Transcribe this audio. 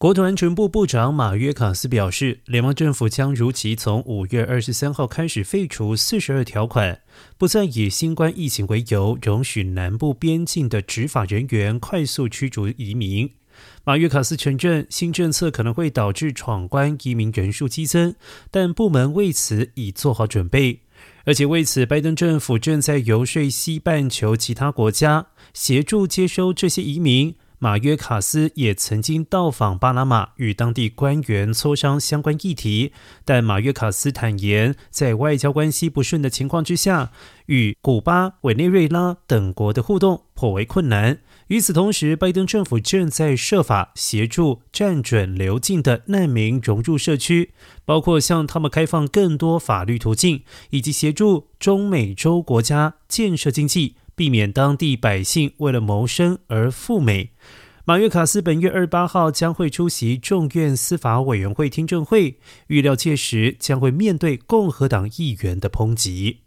国土安全部部长马约卡斯表示，联邦政府将如期从五月二十三号开始废除四十二条款，不再以新冠疫情为由容许南部边境的执法人员快速驱逐移民。马约卡斯承认，新政策可能会导致闯关移民人数激增，但部门为此已做好准备，而且为此，拜登政府正在游说西半球其他国家协助接收这些移民。马约卡斯也曾经到访巴拿马，与当地官员磋商相关议题。但马约卡斯坦言，在外交关系不顺的情况之下，与古巴、委内瑞拉等国的互动颇为困难。与此同时，拜登政府正在设法协助战准流进的难民融入社区，包括向他们开放更多法律途径，以及协助中美洲国家建设经济。避免当地百姓为了谋生而赴美。马约卡斯本月二十八号将会出席众院司法委员会听证会，预料届时将会面对共和党议员的抨击。